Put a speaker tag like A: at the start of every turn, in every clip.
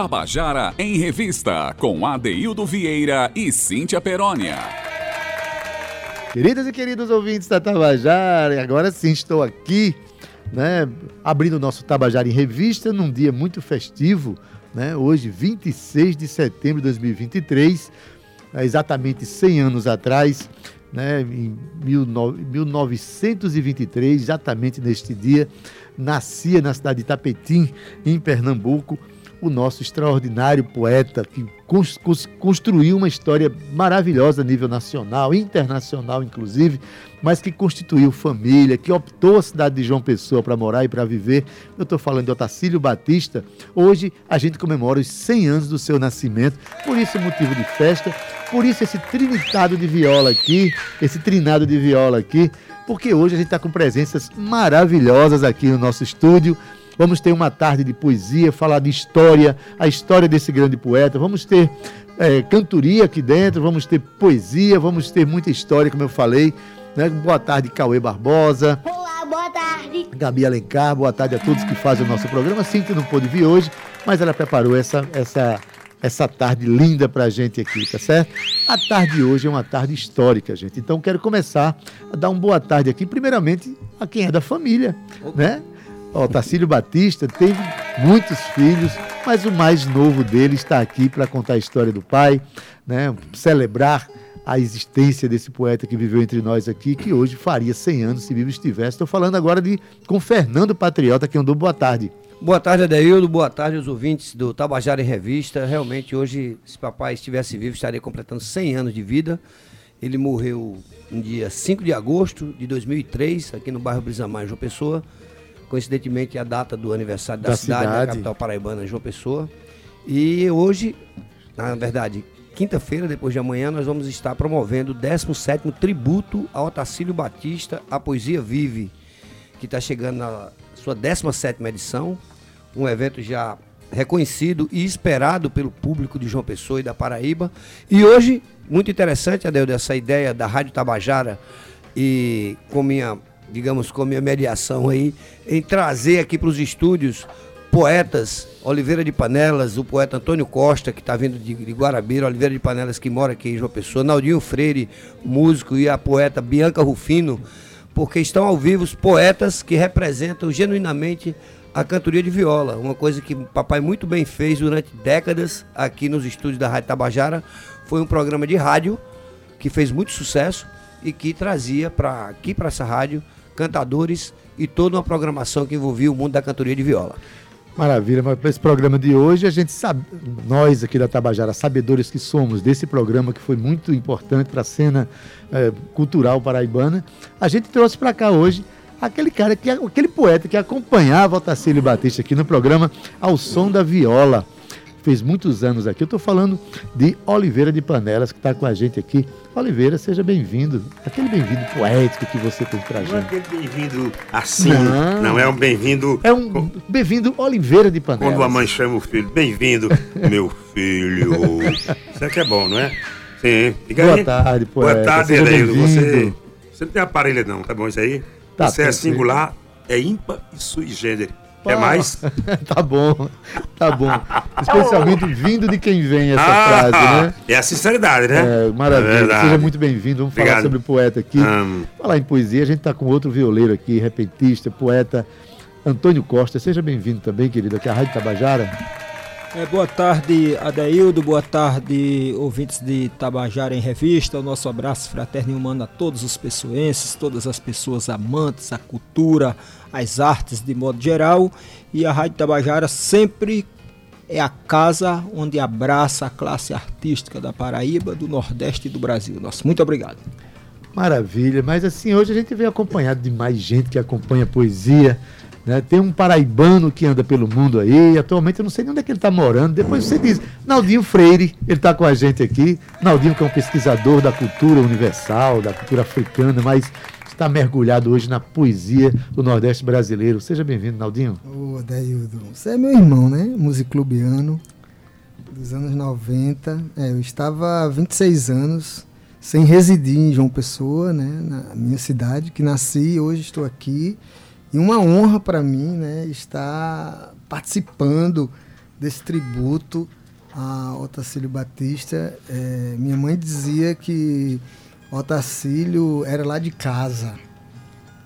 A: Tabajara em Revista, com Adeildo Vieira e Cíntia Perónia.
B: Queridas e queridos ouvintes da Tabajara, agora sim estou aqui, né, abrindo o nosso Tabajara em Revista num dia muito festivo, né, hoje 26 de setembro de 2023, exatamente 100 anos atrás, né, em 1923, exatamente neste dia, nascia na cidade de Tapetim, em Pernambuco, o nosso extraordinário poeta que construiu uma história maravilhosa a nível nacional, internacional inclusive, mas que constituiu família, que optou a cidade de João Pessoa para morar e para viver. Eu estou falando de Otacílio Batista. Hoje a gente comemora os 100 anos do seu nascimento, por isso é motivo de festa, por isso esse trinitado de viola aqui, esse trinado de viola aqui, porque hoje a gente está com presenças maravilhosas aqui no nosso estúdio. Vamos ter uma tarde de poesia, falar de história, a história desse grande poeta. Vamos ter é, cantoria aqui dentro, vamos ter poesia, vamos ter muita história, como eu falei. Né? Boa tarde, Cauê Barbosa.
C: Olá, boa tarde.
B: Gabi Alencar, boa tarde a todos que fazem o nosso programa. Sim, que não pôde vir hoje, mas ela preparou essa, essa essa tarde linda para a gente aqui, tá certo? A tarde de hoje é uma tarde histórica, gente. Então quero começar a dar uma boa tarde aqui, primeiramente a quem é da família, né? O Tacílio Batista teve muitos filhos, mas o mais novo dele está aqui para contar a história do pai, né? Celebrar a existência desse poeta que viveu entre nós aqui, que hoje faria 100 anos se vivo estivesse. Estou falando agora de com Fernando Patriota, que andou boa tarde.
D: Boa tarde, Adeildo. Boa tarde aos ouvintes do Tabajara em Revista. Realmente, hoje, se papai estivesse vivo, estaria completando 100 anos de vida. Ele morreu no dia 5 de agosto de 2003, aqui no bairro Brisamar, João Pessoa. Coincidentemente, a data do aniversário da, da cidade, cidade, da capital paraibana, João Pessoa. E hoje, na verdade, quinta-feira, depois de amanhã, nós vamos estar promovendo o 17º tributo ao Otacílio Batista, A Poesia Vive, que está chegando na sua 17ª edição, um evento já reconhecido e esperado pelo público de João Pessoa e da Paraíba. E hoje, muito interessante, Adel, dessa ideia da Rádio Tabajara e com minha, digamos, com minha mediação aí, em trazer aqui para os estúdios poetas, Oliveira de Panelas, o poeta Antônio Costa, que está vindo de, de Guarabira, Oliveira de Panelas, que mora aqui em João Pessoa, Naldinho Freire, músico, e a poeta Bianca Rufino, porque estão ao vivo os poetas que representam genuinamente a cantoria de viola, uma coisa que o papai muito bem fez durante décadas aqui nos estúdios da Rádio Tabajara. Foi um programa de rádio que fez muito sucesso e que trazia para aqui para essa rádio cantadores e toda uma programação que envolvia o mundo da cantoria de viola.
B: Maravilha, mas para esse programa de hoje, a gente sabe, nós aqui da Tabajara, sabedores que somos desse programa que foi muito importante para a cena é, cultural paraibana, a gente trouxe para cá hoje aquele cara, que aquele poeta que acompanhava o Tacílio Batista aqui no programa Ao Som da Viola fez muitos anos aqui. Eu estou falando de Oliveira de Panelas, que está com a gente aqui. Oliveira, seja bem-vindo. Aquele bem-vindo poético que você tem pra gente. Não é
E: aquele bem-vindo assim, não, não é um bem-vindo.
B: É um bem-vindo Oliveira de Panelas.
E: Quando a mãe chama o filho, bem-vindo, meu filho. Isso é que é bom, não é?
B: Sim. Fica Boa aí. tarde, poeta.
E: Boa tarde, Ereildo. Você, você não tem aparelho, não, tá bom isso aí? Tá, você é singular, é ímpar e sui generis. Quer mais?
B: tá bom, tá bom. Especialmente vindo de quem vem essa ah, frase, né?
E: É a sinceridade, né?
B: É, maravilha. É Seja muito bem-vindo. Vamos Obrigado. falar sobre o poeta aqui. Falar em poesia, a gente está com outro violeiro aqui, repentista, poeta Antônio Costa. Seja bem-vindo também, querido, aqui à Rádio Tabajara.
F: É, boa tarde, Adeildo. Boa tarde, ouvintes de Tabajara em Revista. O nosso abraço fraterno e humano a todos os pessoenses, todas as pessoas amantes à cultura, às artes de modo geral. E a Rádio Tabajara sempre é a casa onde abraça a classe artística da Paraíba, do Nordeste e do Brasil. Nosso muito obrigado.
B: Maravilha, mas assim, hoje a gente vem acompanhado de mais gente que acompanha poesia né? Tem um paraibano que anda pelo mundo aí, atualmente eu não sei nem onde é que ele está morando. Depois você diz, Naldinho Freire, ele está com a gente aqui. Naldinho que é um pesquisador da cultura universal, da cultura africana, mas está mergulhado hoje na poesia do Nordeste brasileiro. Seja bem-vindo, Naldinho.
G: Ô, oh, você é meu irmão, né? Musiclubiano, dos anos 90. É, eu estava há 26 anos sem residir em João Pessoa, né? Na minha cidade, que nasci hoje estou aqui. E uma honra para mim né, estar participando desse tributo a Otacílio Batista. É, minha mãe dizia que Otacílio era lá de casa.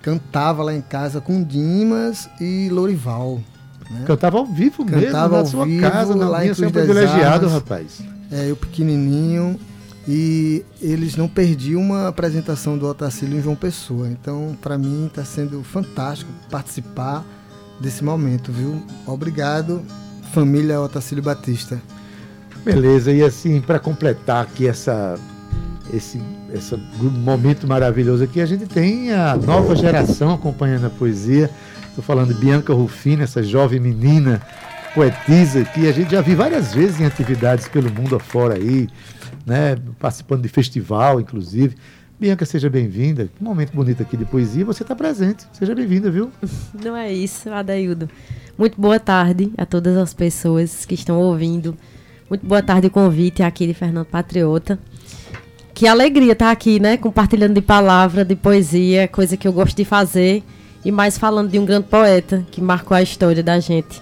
G: Cantava lá em casa com Dimas e Lorival.
B: Né? Cantava ao vivo
G: Cantava
B: mesmo, na
G: ao
B: sua
G: vivo,
B: casa, na
G: lá
B: minha
G: em Cruz
B: privilegiado,
G: Armas.
B: rapaz.
G: É, eu pequenininho. E eles não perdiam uma apresentação do Otacílio em João Pessoa. Então, para mim, está sendo fantástico participar desse momento, viu? Obrigado, família Otacílio Batista.
B: Beleza, e assim, para completar aqui essa, esse, esse momento maravilhoso aqui, a gente tem a nova geração acompanhando a poesia. Estou falando de Bianca Rufino, essa jovem menina poetisa que a gente já viu várias vezes em atividades pelo mundo afora aí, né, participando de festival, inclusive. Bianca, seja bem-vinda. Que momento bonito aqui de poesia. Você está presente. Seja bem-vinda, viu?
C: Não é isso, Adaildo. Muito boa tarde a todas as pessoas que estão ouvindo. Muito boa tarde o convite aqui de Fernando Patriota. Que alegria estar aqui, né? Compartilhando de palavra, de poesia, coisa que eu gosto de fazer. E mais falando de um grande poeta que marcou a história da gente.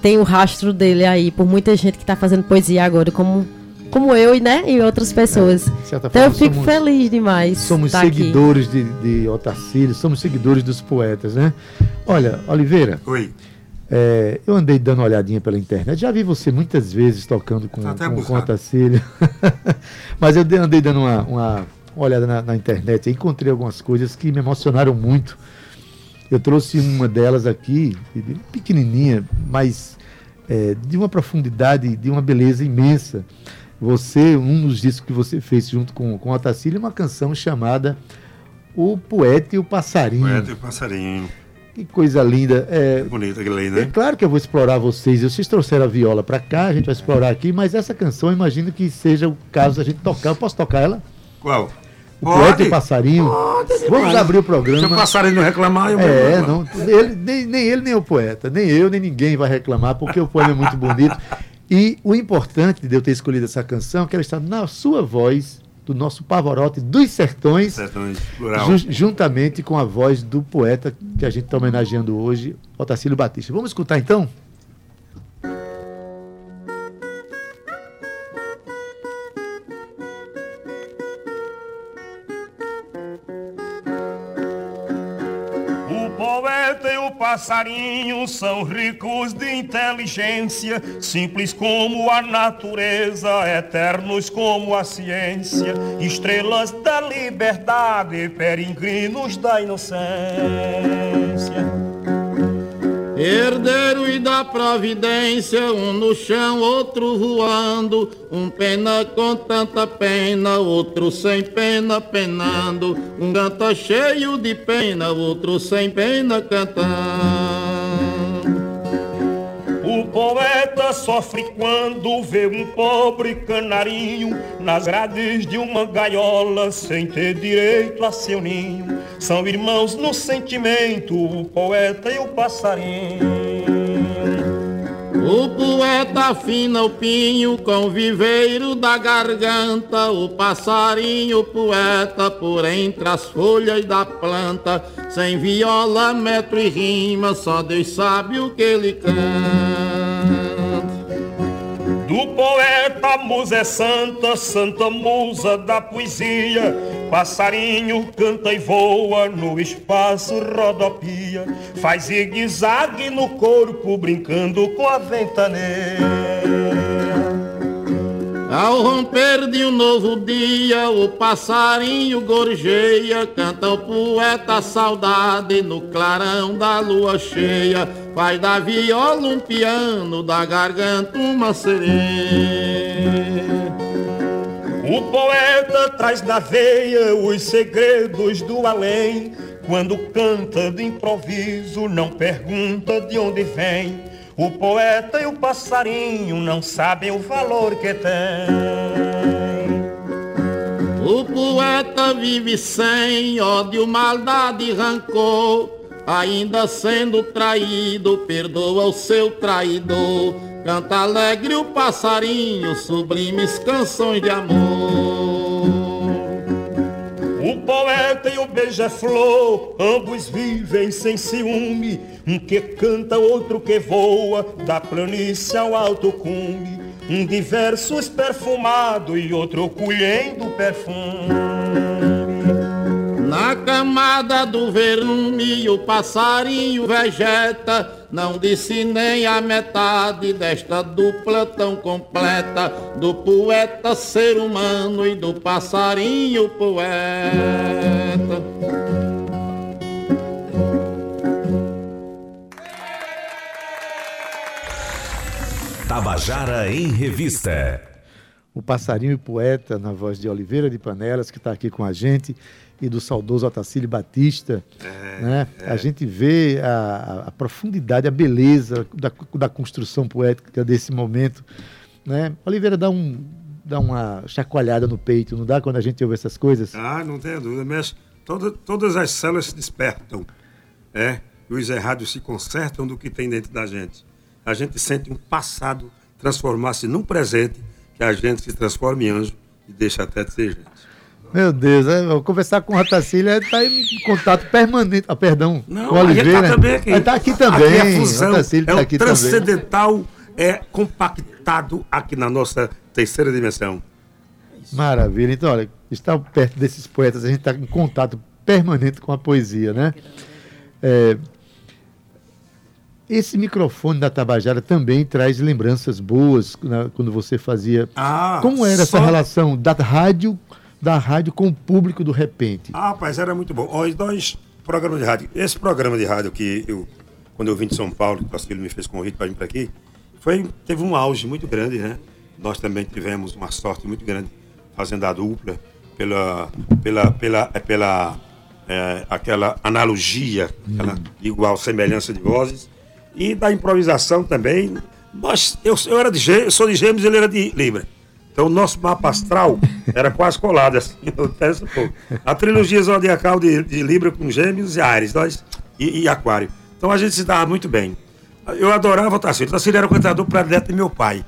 C: Tem o rastro dele aí, por muita gente que está fazendo poesia agora, como, como eu e, né, e outras pessoas.
B: De certa
C: Então eu
B: forma,
C: fico
B: somos-
C: feliz demais.
B: Somos
C: tá aqui.
B: seguidores de, de Otacílio, somos seguidores dos poetas, né? Olha, Oliveira,
E: Oi.
B: é, eu andei dando uma olhadinha pela internet, já vi você muitas vezes tocando com,
E: Tá
B: com, com. Otacílio, mas eu dei- andei dando uma, uma, olhada na, na internet e encontrei algumas coisas que me emocionaram muito. Eu trouxe uma delas aqui, pequenininha, mas é, de uma profundidade, de uma beleza imensa. Você, um dos discos que você fez junto com, com Otacílio, é uma canção chamada O Poeta e o Passarinho.
E: Poeta e passarinho.
B: Que coisa linda. É,
E: Bonito aquele aí,
B: é
E: né?
B: claro que eu vou explorar vocês. Vocês trouxeram a viola para cá, a gente vai explorar aqui, mas essa canção eu imagino que seja o caso da gente tocar. Eu posso tocar ela?
E: Qual?
B: O Poeta e o Passarinho. Vamos abrir o
E: Se o
B: programa.
E: passarinho não reclamar, eu
B: É,
E: vou-
B: não, ele, nem, nem ele, nem o poeta, nem eu, nem ninguém vai reclamar, porque o poema é muito bonito. E o importante de eu ter escolhido essa canção é que ela está na sua voz, do nosso Pavarotti dos Sertões,
E: Sertões,
B: ju- juntamente com a voz do poeta que a gente está homenageando hoje, Otacílio Batista. Vamos escutar então?
H: Passarinho são ricos de inteligência, simples como a natureza, eternos como a ciência, estrelas da liberdade, peregrinos da inocência.
I: Herdeiro e da providência, um no chão, outro voando, um pena com tanta pena, outro sem pena penando, um canta cheio de pena, outro sem pena cantando.
H: O poeta sofre quando vê um pobre canarinho nas grades de uma gaiola sem ter direito a seu ninho. São irmãos no sentimento, o poeta e o passarinho.
I: O poeta afina o pinho com o viveiro da garganta, o passarinho poeta por entre as folhas da planta, sem viola, metro e rima, só Deus sabe o que ele canta.
H: Do poeta a musa é santa, santa musa da poesia. Passarinho canta e voa, no espaço rodopia. Faz zigue-zague no corpo, brincando com a ventaneira.
I: Ao romper de um novo dia, o passarinho gorjeia, canta o poeta saudade no clarão da lua cheia, faz da viola um piano, da garganta uma sereia.
H: O poeta traz na veia os segredos do além. Quando canta de improviso, não pergunta de onde vem. O poeta e o passarinho não sabem o valor que tem.
I: O poeta vive sem ódio, maldade e rancor, ainda sendo traído, perdoa o seu traidor. Canta alegre o passarinho, sublimes canções de amor.
H: O
J: poeta e o beija-flor, ambos vivem sem ciúme. Um que canta, outro que voa, da planície ao alto cume. Um de versos perfumado e outro colhendo perfume.
I: Na camada do verme o passarinho vegeta, não disse nem a metade desta dupla tão completa, do poeta ser humano e do passarinho poeta.
A: Tabajara em Revista.
B: O passarinho e poeta, na voz de Oliveira de Panelas, que está aqui com a gente e do saudoso Otacílio Batista. É, né? É. A gente vê a, a, profundidade, a beleza da, da construção poética desse momento. Né? Oliveira dá, um, dá uma chacoalhada no peito, não dá quando a gente ouve essas coisas?
E: Ah, não tenho dúvida, mas toda, todas as células se despertam. É, e os errados se consertam do que tem dentro da gente. A gente sente um passado transformar-se num presente que a gente se transforma em anjo e deixa até de ser gente.
B: Meu Deus, é, vou conversar com o Ratacília, está em contato permanente. Ah, perdão,
E: Não, com o Oliveira. Ele está também aqui. Ele
B: está aqui também. Aqui
E: é fusão, é tá o transcendental, também. é compactado aqui na nossa terceira dimensão.
B: Maravilha. Então, olha, estar perto desses poetas, a gente está em contato permanente com a poesia, né? É, esse microfone da Tabajara também traz lembranças boas né, quando você fazia. Ah, Como era só... essa relação da rádio da rádio com o público do repente?
E: Ah, rapaz, era muito bom. Os dois programas de rádio. Esse programa de rádio que eu, quando eu vim de São Paulo, que o filho me fez convite para vir para aqui, foi, teve um auge muito grande, né? Nós também tivemos uma sorte muito grande fazendo a dupla pela, pela, pela, é, pela é, aquela analogia, hum. aquela igual semelhança de vozes e da improvisação também. Nós, eu, eu era de eu sou de Gêmeos, ele era de Libra. Então o nosso mapa astral era quase colado, assim, A trilogia zodiacal de, de, Libra com Gêmeos e Ares, nós, e, e, Aquário. Então a gente se dava muito bem. Eu adorava o Tassilo. O Tassilo era o cantador predileto de meu pai.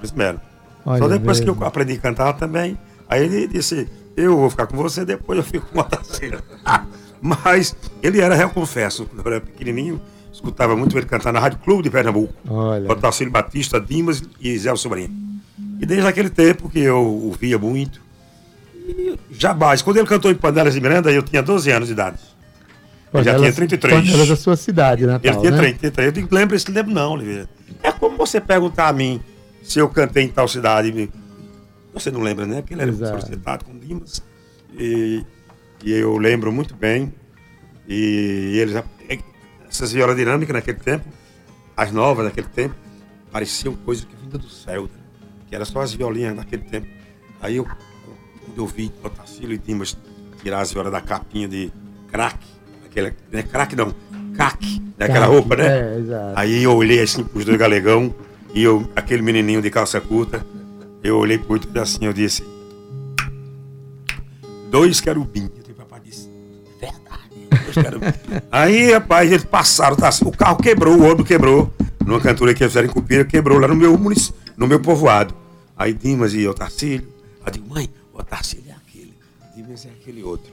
E: Mesmo. Só depois mesmo. que eu aprendi a cantar também. Aí ele disse, eu vou ficar com você, depois eu fico com o Tassilo. Mas ele era, eu confesso, quando eu era pequenininho, escutava muito ele cantar na Rádio Clube de Pernambuco. Olha. O Tassilo Batista, Dimas e Zé Sobrinho. E desde aquele tempo que eu ouvia muito. E jamais. Quando ele cantou em Panelas de Miranda, eu tinha 12 anos de idade. Ele já tinha 33.
B: Panelas da sua cidade, né?
E: Ele tinha né? 33. Eu digo, lembra esse lembro não, Oliveira. É como você perguntar a mim se eu cantei em tal cidade. Você não lembra, né? Porque ele era sociedade com Dimas. E, e eu lembro muito bem. E eles, essas violas dinâmicas naquele tempo, as novas naquele tempo, pareciam coisas que vinham do céu. Né? Que era só as violinhas naquele tempo. Aí eu, quando eu vi Otacílio e Dimas tirar as violas da capinha de crack, aquela, não é crack não, caque, daquela roupa, né? É, exato. Aí eu olhei assim pros dois galegão e eu, aquele menininho de calça curta, eu olhei pro outro assim, eu disse, dois querubins. Eu papai disse, verdade, dois querubins. Aí, rapaz, eles passaram, tá, o carro quebrou, o outro quebrou, numa cantora que eles fizeram em Cupira, quebrou lá no meu no meu povoado. Aí Dimas e Otacílio. Aí digo, mãe, o Otacílio é aquele, Dimas é aquele outro.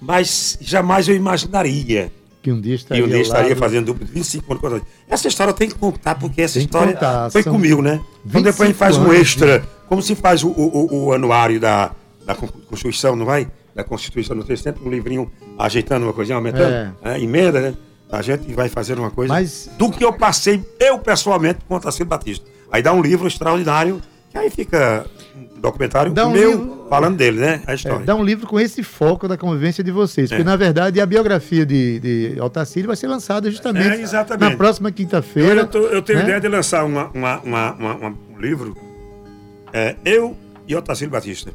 E: Mas jamais eu imaginaria
B: que um dia estaria,
E: um dia estaria fazendo duplo de 25 anos. Essa história tem que contar, porque essa tem história contar, foi comigo, né? Então depois a gente faz um extra, de... como se faz o, o, o, anuário da, da Constituição, não vai? Da Constituição, não tem sempre um livrinho ajeitando uma coisinha, aumentando, é. É, emenda, né? A gente vai fazer uma coisa Mas... do que eu passei, eu pessoalmente, com o Otacílio Batista. Aí dá um livro extraordinário aí fica um documentário dá um meu livro, falando dele, né? A história.
B: É, dá um livro com esse foco da convivência de vocês. É. Porque, na verdade, a biografia de, de Altacílio vai ser lançada justamente é, na próxima quinta-feira.
E: Eu, eu, tenho né? ideia de lançar uma, uma, uma, um livro. É, eu e Otacílio Batista.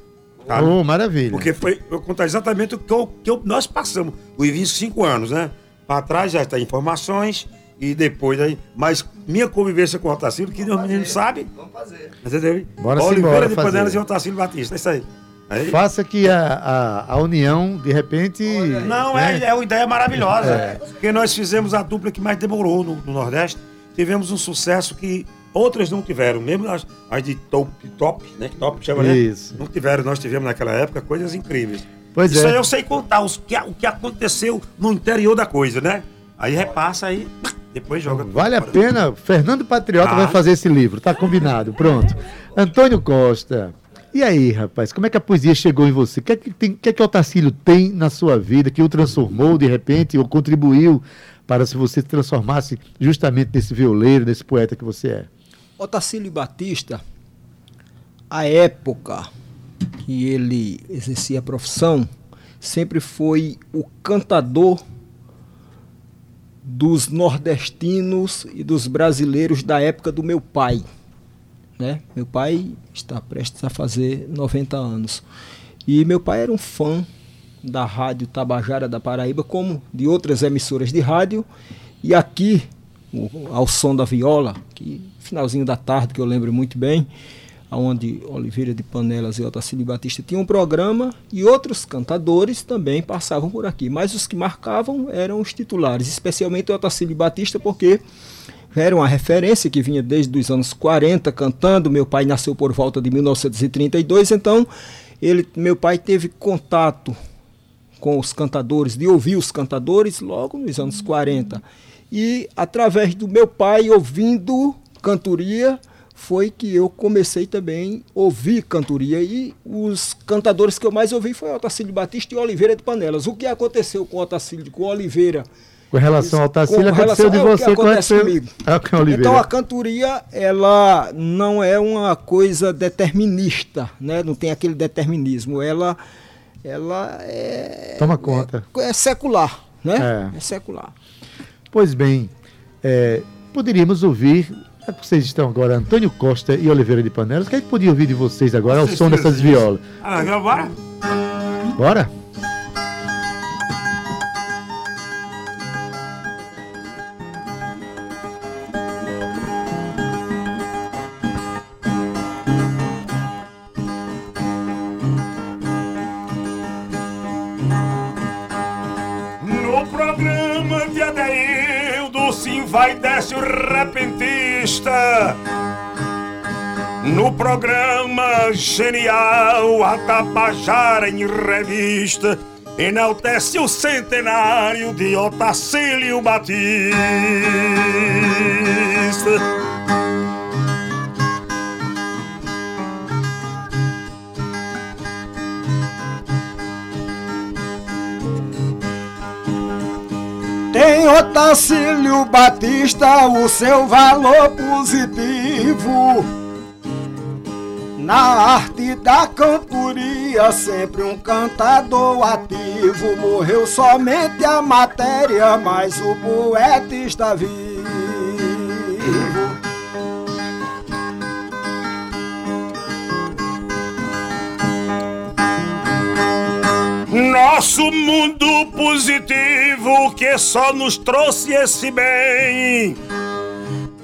B: Oh, maravilha.
E: Porque foi, eu contar exatamente o que, eu, que eu, nós passamos. os 25 anos, né? Para trás já está informações e depois aí. Mas minha convivência com o Otacílio, que os meninos sabem. Vamos fazer. Entendeu?
B: Bora Oliveira
E: de Panelas e Otacílio Batista, é isso aí.
B: aí. Faça que a, a, a, união, de repente.
E: Não, né? é, é uma ideia maravilhosa. É. Porque nós fizemos a dupla que mais demorou no, no, Nordeste. Tivemos um sucesso que outras não tiveram, mesmo as, as de top, top, né? Que top chama, né? Isso. Não tiveram, nós tivemos naquela época coisas incríveis.
B: Pois
E: Isso
B: é.
E: aí eu sei contar os que, o que aconteceu no interior da coisa, né? Aí repassa aí, depois joga.
B: Vale a pena. Fernando Patriota
E: Ah.
B: vai fazer esse livro, tá combinado, pronto. Antônio Costa. E aí, rapaz, como é que a poesia chegou em você? O que é que, tem, o que, é que o Otacílio tem na sua vida que o transformou de repente ou contribuiu para se você se transformasse justamente nesse violeiro, nesse poeta que você é?
F: Otacílio Batista, a época que ele exercia a profissão, sempre foi o cantador dos nordestinos e dos brasileiros da época do meu pai. Né? Meu pai está prestes a fazer 90 anos. E meu pai era um fã da Rádio Tabajara da Paraíba, como de outras emissoras de rádio. E aqui, ao som da viola, que finalzinho da tarde, que eu lembro muito bem, onde Oliveira de Panelas e Otacílio Batista tinham um programa e outros cantadores também passavam por aqui. Mas os que marcavam eram os titulares, especialmente Otacílio Batista, porque era uma referência que vinha desde os anos 40 cantando. Meu pai nasceu por volta de 1932, então ele, meu pai teve contato com os cantadores, de ouvir os cantadores logo nos anos 40. E através do meu pai ouvindo cantoria, foi que eu comecei também a ouvir cantoria. E os cantadores que eu mais ouvi foi Otacílio Batista e Oliveira de Panelas. O que aconteceu com Otacílio, com Oliveira?
B: Com relação ao Otacílio, aconteceu de
F: que
B: você,
F: acontece
B: aconteceu
F: comigo.
B: Com a Oliveira.
F: Então a cantoria, ela não é uma coisa determinista, né? Não tem aquele determinismo. Ela, ela é,
B: Toma conta.
F: é secular, né?
B: É.
F: É, secular.
B: Pois bem, é, poderíamos ouvir. É que Vocês estão agora, Antônio Costa e Oliveira de Panelas. O que a gente podia ouvir de vocês agora ao som dessas violas?
E: Ah, agora bora?
B: Bora?
J: No programa de Adeildo, sim vai desce o repentista. No programa genial, a Tabajara em revista, enaltece o centenário de Otacílio Batista.
F: Tem Otacílio Batista o seu valor positivo. Na arte da cantoria, sempre um cantador ativo. Morreu somente a matéria, mas o poeta está vivo.
J: Nosso mundo positivo que só nos trouxe esse bem.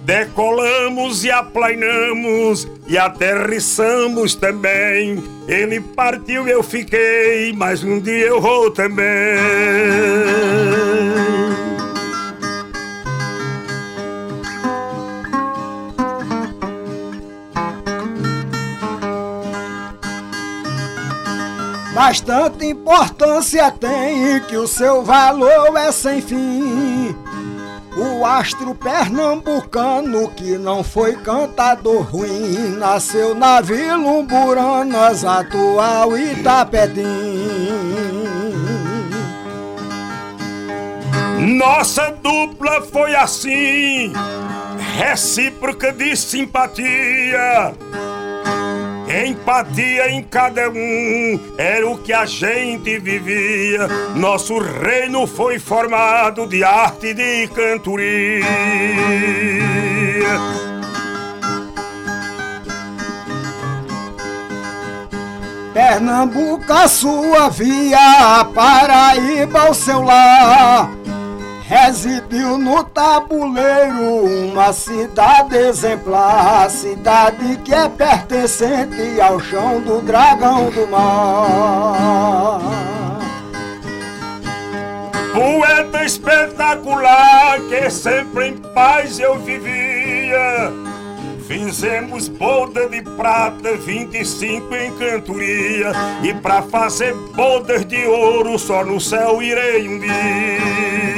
J: Decolamos e aplainamos e aterrissamos também. Ele partiu, eu fiquei, mas um dia eu vou também.
F: Bastante importância tem que o seu valor é sem fim. O astro pernambucano que não foi cantador ruim Nasceu na Vila Umburanas, atual Itapetim
J: Nossa dupla foi assim, recíproca de simpatia. Empatia em cada um era o que a gente vivia. Nosso reino foi formado de arte e de cantoria.
F: Pernambuco a sua via, Paraíba o seu lar. Residiu no tabuleiro uma cidade exemplar, cidade que é pertencente ao chão do dragão do mar.
J: Poeta espetacular que sempre em paz eu vivia. Fizemos boda de prata, 25 em cantoria. E pra fazer bodas de ouro, só no céu irei um dia.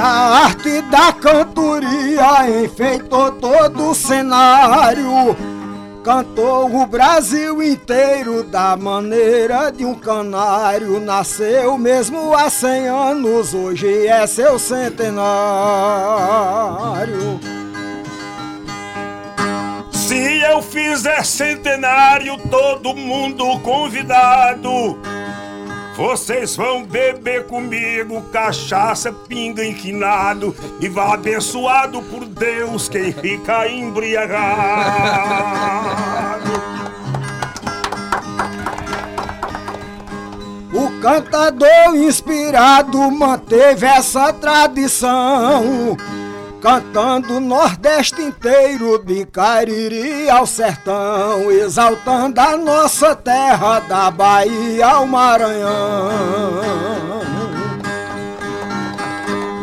K: Da arte da cantoria enfeitou todo o cenário. Cantou o Brasil inteiro da maneira de um canário. Nasceu mesmo há cem anos, hoje é seu centenário.
J: Se eu fizer centenário, todo mundo convidado. Vocês vão beber comigo cachaça, pinga inquinado e vá abençoado por Deus quem fica embriagado.
K: O cantador inspirado manteve essa tradição. Cantando o Nordeste inteiro, de Cariri ao sertão, exaltando a nossa terra, da Bahia ao Maranhão.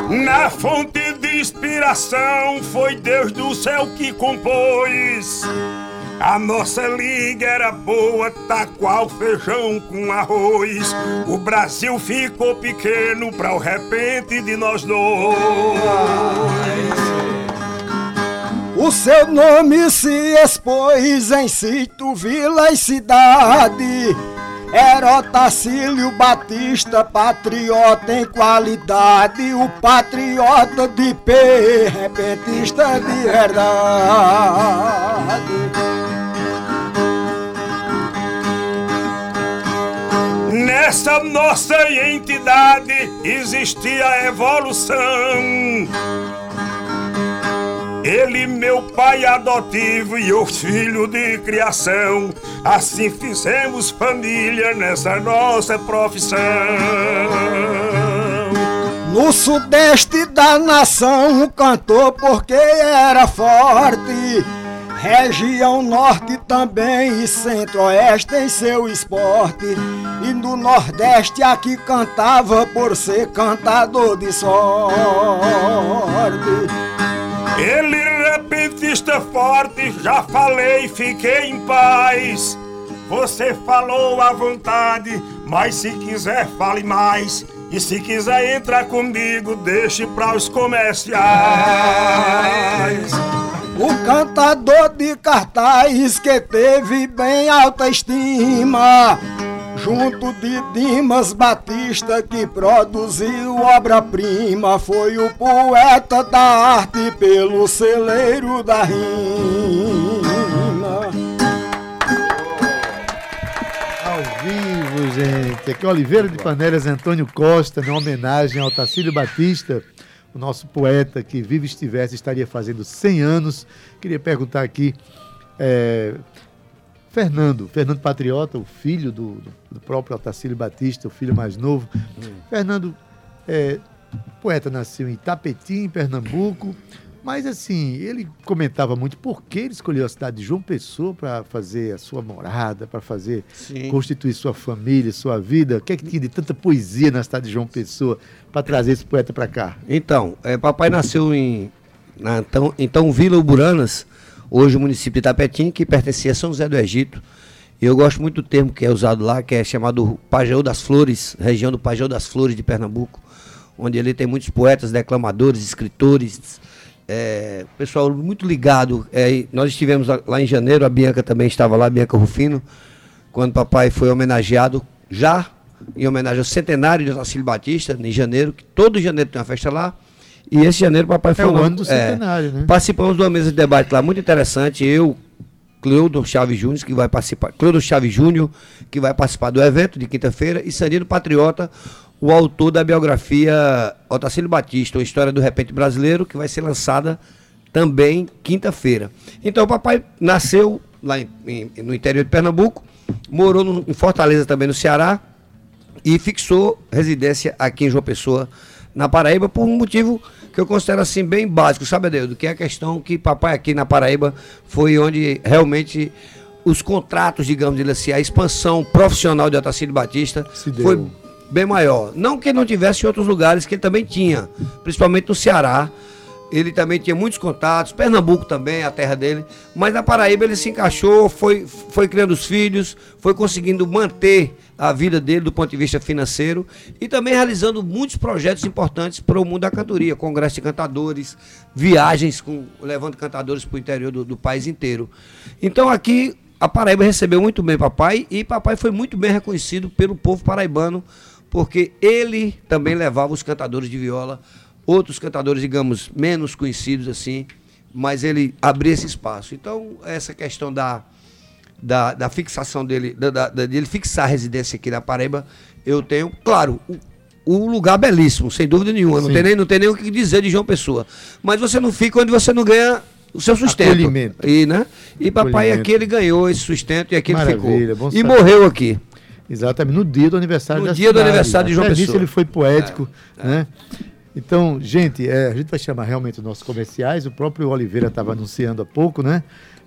J: Na fonte de inspiração foi Deus do céu que compôs. A nossa liga era boa, tá qual feijão com arroz. O Brasil ficou pequeno para o repente de nós dois.
K: O seu nome se expôs em sítio, vila e cidade. Era Otacílio Batista, patriota em qualidade, o patriota de P, repentista de verdade.
J: Nessa nossa entidade existia evolução. Ele, meu pai adotivo e o filho de criação. Assim fizemos família nessa nossa profissão.
K: No sudeste da nação cantou porque era forte. Região norte também e centro-oeste em seu esporte. E no nordeste aqui cantava por ser cantador de sorte.
J: Ele repentista forte, já falei, fiquei em paz. Você falou à vontade, mas se quiser fale mais. E se quiser entrar comigo, deixe para os comerciais.
K: O cantador de cartaz que teve bem alta estima Junto de Dimas Batista que produziu obra-prima Foi o poeta da arte pelo celeiro da rima
B: gente. Aqui Oliveira de Panelas, Antônio Costa, em homenagem ao Tacílio Batista o nosso poeta que vive estivesse estaria fazendo 100 anos. Queria perguntar aqui, é, Fernando, Fernando Patriota, o filho do, do, próprio Otacílio Batista, o filho mais novo. Hum. Fernando, é, poeta nasceu em Itapetim, Pernambuco, mas assim, ele comentava muito por que ele escolheu a cidade de João Pessoa para fazer a sua morada, para fazer Sim. constituir sua família, sua vida. O que é que tinha de tanta poesia na cidade de João Pessoa para trazer esse poeta para cá?
D: Então, é, papai nasceu em na, então, então Vila Uburanas, hoje o município de Itapetim, que pertencia a São José do Egito. E eu gosto muito do termo que é usado lá, que é chamado Pajéu das Flores, região do Pajéu das Flores de Pernambuco, onde ele tem muitos poetas, declamadores, escritores, é, pessoal muito ligado. É, nós estivemos lá em janeiro, a Bianca também estava lá, a Bianca Rufino, quando papai foi homenageado, já em homenagem ao centenário de Otacílio Batista, em janeiro, que todo janeiro tem uma festa lá. E esse janeiro papai foi.
B: É o ano do é, centenário, né?
D: Participamos de uma mesa de debate lá muito interessante. Eu, Cleudo Chaves Júnior, que vai participar. Cleudo Chaves Júnior, que vai participar do evento de quinta-feira, e Sandino Patriota, o autor da biografia Otacílio Batista, a história do repente brasileiro, que vai ser lançada também quinta-feira. Então o papai nasceu lá em, em, no interior de Pernambuco, morou no, em Fortaleza também no Ceará e fixou residência aqui em João Pessoa, na Paraíba, por um motivo que eu considero assim bem básico, sabe, Adeudo? Que é a questão que papai aqui na Paraíba foi onde realmente os contratos, digamos assim, a expansão profissional de Otacílio Batista foi bem maior. Não que não tivesse em outros lugares, que ele também tinha, principalmente no Ceará. Ele também tinha muitos contatos, Pernambuco também, a terra dele. Mas na Paraíba ele se encaixou, foi, foi criando os filhos, foi conseguindo manter a vida dele do ponto de vista financeiro e também realizando muitos projetos importantes para o mundo da cantoria, congresso de cantadores, viagens com, levando cantadores para o interior do, do país inteiro. Então aqui a Paraíba recebeu muito bem papai e papai foi muito bem reconhecido pelo povo paraibano, porque ele também levava os cantadores de viola, outros cantadores, digamos, menos conhecidos assim, mas ele abria esse espaço. Então, essa questão da, da, da fixação dele, da, da, de ele fixar a residência aqui na Paraíba, eu tenho, claro, o, o lugar belíssimo, sem dúvida nenhuma. Não tem, nem, não tem nem o que dizer de João Pessoa. Mas você não fica onde você não ganha o seu sustento. E, né? e papai aqui ele ganhou esse sustento e aqui ele
B: Maravilha,
D: ficou.
B: bom
D: E morreu aqui.
B: Exatamente, no dia do aniversário
D: No
B: da
D: dia do
B: cidade.
D: aniversário de João
B: Até nisso
D: Pessoa.
B: ele foi poético, né? Então, gente, é, a gente vai chamar realmente os nossos comerciais. O próprio Oliveira estava anunciando há pouco, né?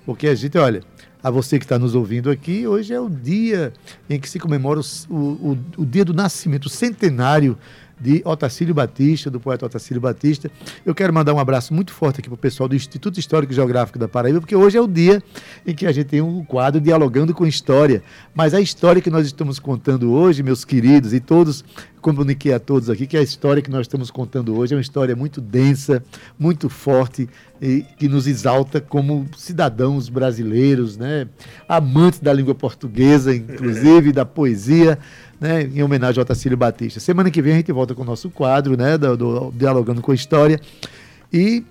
B: Porque a gente, olha, a você que está nos ouvindo aqui, hoje é o dia em que se comemora o, o, o- o dia do nascimento, o centenário de Otacílio Batista, do poeta Otacílio Batista. Eu quero mandar um abraço muito forte aqui para o pessoal do Instituto Histórico e Geográfico da Paraíba, porque hoje é o dia em que a gente tem um quadro dialogando com história. Mas a história que nós estamos contando hoje, meus queridos, e todos, comuniquei a todos aqui, que a história que nós estamos contando hoje é uma história muito densa, muito forte, e que nos exalta como cidadãos brasileiros, né? amantes da língua portuguesa, inclusive, da poesia né, em homenagem ao Otacílio Batista. Semana que vem a gente volta com o nosso quadro, né, do, do Dialogando com a História, e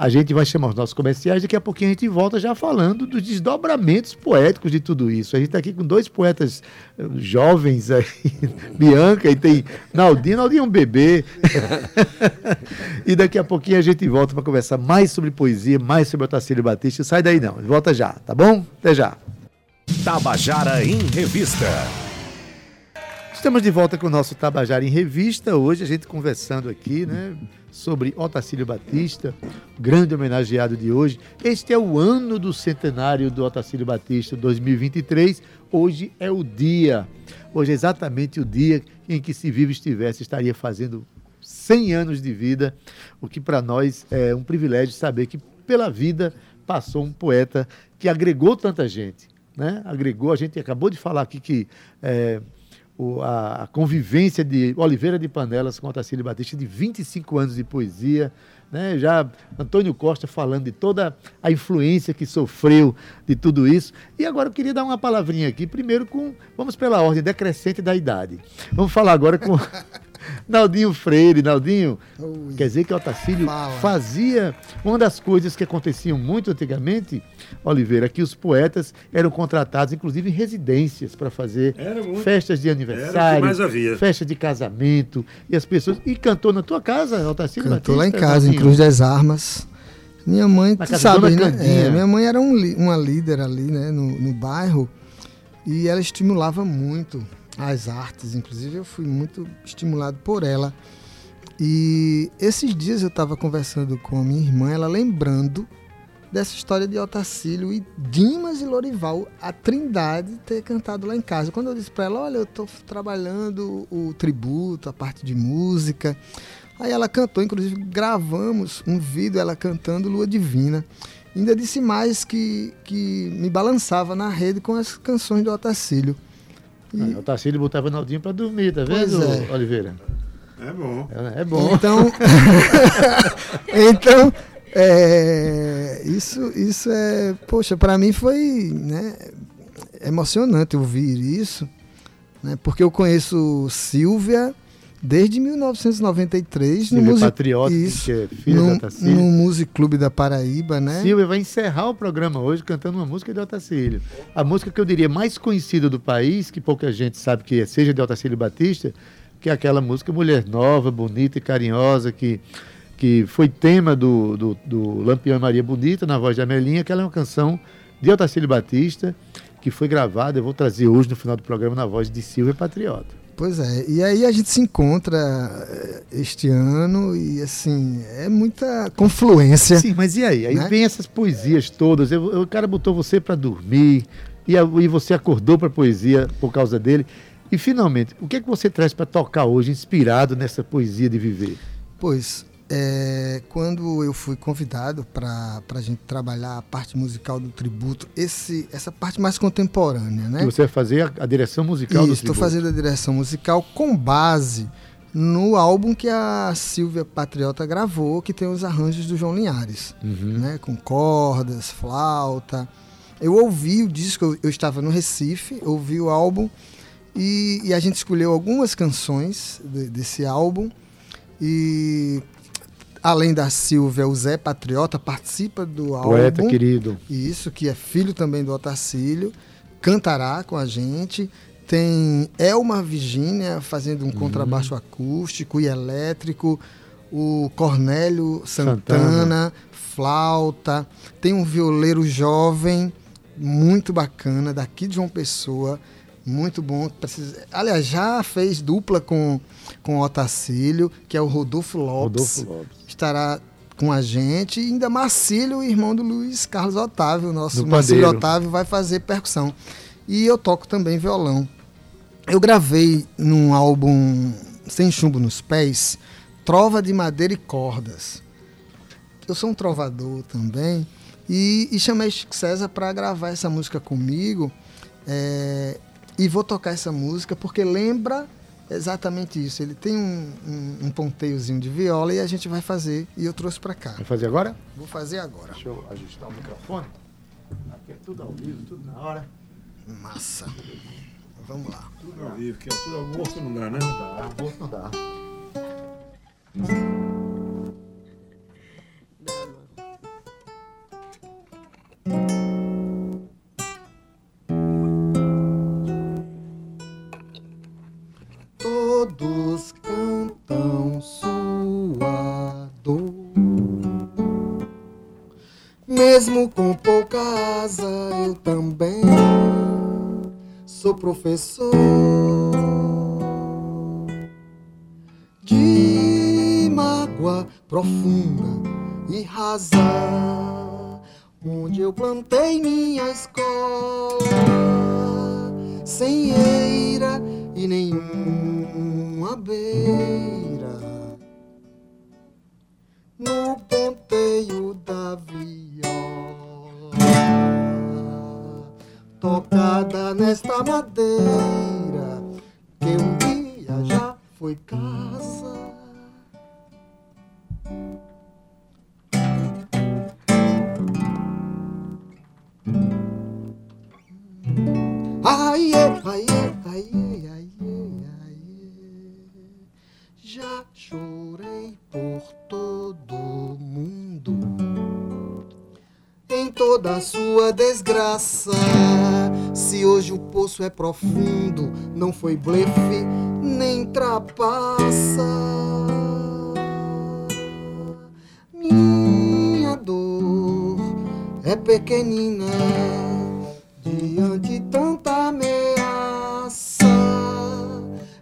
B: a gente vai chamar os nossos comerciais, daqui a pouquinho a gente volta já falando dos desdobramentos poéticos de tudo isso. A gente está aqui com dois poetas eh, jovens aí, Bianca e tem Naldinho, Naldinho é um bebê. e daqui a pouquinho a gente volta para conversar mais sobre poesia, mais sobre Otacílio Batista. Sai daí não, volta já, tá bom? Até já.
A: Tabajara em Revista.
B: Estamos de volta com o nosso Tabajara em Revista. Hoje a gente conversando aqui, né, sobre Otacílio Batista, grande homenageado de hoje. Este é o ano do centenário do Otacílio Batista, 2023. Hoje é o dia. Hoje é exatamente o dia em que, se vivo estivesse, estaria fazendo 100 anos de vida, o que para nós é um privilégio saber que pela vida passou um poeta que agregou tanta gente, né? Agregou, a gente acabou de falar aqui que é, o- a, a convivência de Oliveira de Panelas com Otacílio Batista de 25 anos de poesia, né? Já Antônio Costa falando de toda a influência que sofreu de tudo isso. E agora eu queria dar uma palavrinha aqui, primeiro com, vamos pela ordem decrescente da idade. Vamos falar agora com Naldinho Freire. Naldinho,
G: Ui.
B: quer dizer que Otacílio
G: Fala.
B: fazia uma das coisas que aconteciam muito antigamente, Oliveira, que os poetas eram contratados, inclusive em residências, para fazer
E: muito.
B: festas de aniversário, festa de casamento, e as pessoas. E cantou na tua casa, Otacílio
G: Cantou lá em
B: Batista,
G: casa, em? Cruz das Armas. Minha mãe, tu sabe, né? É, minha mãe era um uma líder ali, né, no, no bairro. E ela estimulava muito as artes. Inclusive, eu fui muito estimulado por ela. E esses dias eu estava conversando com a minha irmã, ela lembrando dessa história de Otacílio e Dimas e Lorival, a Trindade, ter cantado lá em casa. Quando eu disse para ela, olha, eu estou trabalhando o tributo, a parte de música. Aí ela cantou, inclusive gravamos um vídeo ela cantando Lua Divina. Ainda disse mais que, que me balançava na rede com as canções do Otacílio. E-
B: Ah, Otacílio botava Naldinho para dormir, tá
G: Pois
B: vendo,
G: é.
B: Oliveira?
E: É bom.
B: É, é bom.
G: Então, então é, isso, isso é, poxa, para mim foi né, emocionante ouvir isso, né, porque eu conheço Silvia desde 1993
B: Silvia
G: Music-
B: Patriota,
G: isso,
B: que é filha
G: no,
B: da Otacílio.
G: no Music Clube da Paraíba, né?
B: Silvia vai encerrar o programa hoje cantando uma música de Otacílio. A música que eu diria mais conhecida do país, que pouca gente sabe que é, seja de Otacílio Batista, que é aquela música Mulher Nova, Bonita e Carinhosa, que, que foi tema do, do, do Lampião e Maria Bonita, na voz de Amelinha, que ela é uma canção de Otacílio Batista, que foi gravada, eu vou trazer hoje no final do programa, na voz de Silvia Patriota.
G: Pois é, e aí a gente se encontra eh, este ano e assim, é muita confluência.
B: Sim, mas e aí? Aí
G: Né?
B: vem essas poesias todas. eu- o cara botou você para dormir e, e você acordou para poesia por causa dele. E finalmente, o que é que você traz para tocar hoje, inspirado nessa poesia de viver?
G: Pois, é, quando eu fui convidado para a gente trabalhar a parte musical do tributo, esse, essa parte mais contemporânea, né?
B: Você vai fazer a, a direção musical
G: Isso,
B: do
G: estou
B: tributo.
G: fazendo a direção musical com base no álbum que a Silvia Patriota gravou, que tem os arranjos do João Linhares,
B: Uhum.
G: né? Com cordas, flauta. Eu ouvi o disco, eu, eu estava no Recife, ouvi o álbum e, e a gente escolheu algumas canções de- desse álbum e além da Silvia, o Zé Patriota participa do
B: Poeta
G: álbum.
B: querido.
G: Isso, que é filho também do Otacílio, cantará com a gente. Tem Elma Virgínia fazendo um contrabaixo acústico e elétrico. O Cornélio Santana,
B: Santana.
G: flauta. Tem um violeiro jovem, muito bacana, daqui de João Pessoa. Muito bom. Precisa... Aliás, já fez dupla com, com o Otacílio, que é o Rodolfo Lopes
B: Rodolfo Lopes.
G: estará com a gente. E ainda Marcílio, irmão do Luiz Carlos Otávio, nosso
B: No
G: Marcílio
B: pandeiro.
G: Otávio, vai fazer percussão. E eu toco também violão. Eu gravei num álbum Sem Chumbo nos Pés, Trova de Madeira e Cordas. Eu sou um trovador também. E, e chamei Chico César para gravar essa música comigo. é, e vou tocar essa música porque lembra exatamente isso. Ele tem um, um, um ponteiozinho de viola e a gente vai fazer. E eu trouxe para cá.
B: Vai fazer agora?
G: Vou fazer agora.
B: Deixa eu ajustar o microfone. Aqui é tudo ao vivo, tudo na hora.
G: Massa. Vamos lá.
E: Tudo ao vivo, que é tudo ao morto não dá, né?
B: Dá, bolso não dá.
G: Mesmo com pouca asa, eu também sou professor de mágoa profunda e rasa, onde eu plantei minha escola sem eira e nenhuma beira. No ponteio da viola tocada nesta madeira que um dia já foi casa. Ai, ai, ai, ai, ai, ai, já chorei por todo mundo em toda a sua desgraça. Se hoje o poço é profundo, não foi blefe nem trapaça. Minha dor é pequenina diante tanta ameaça.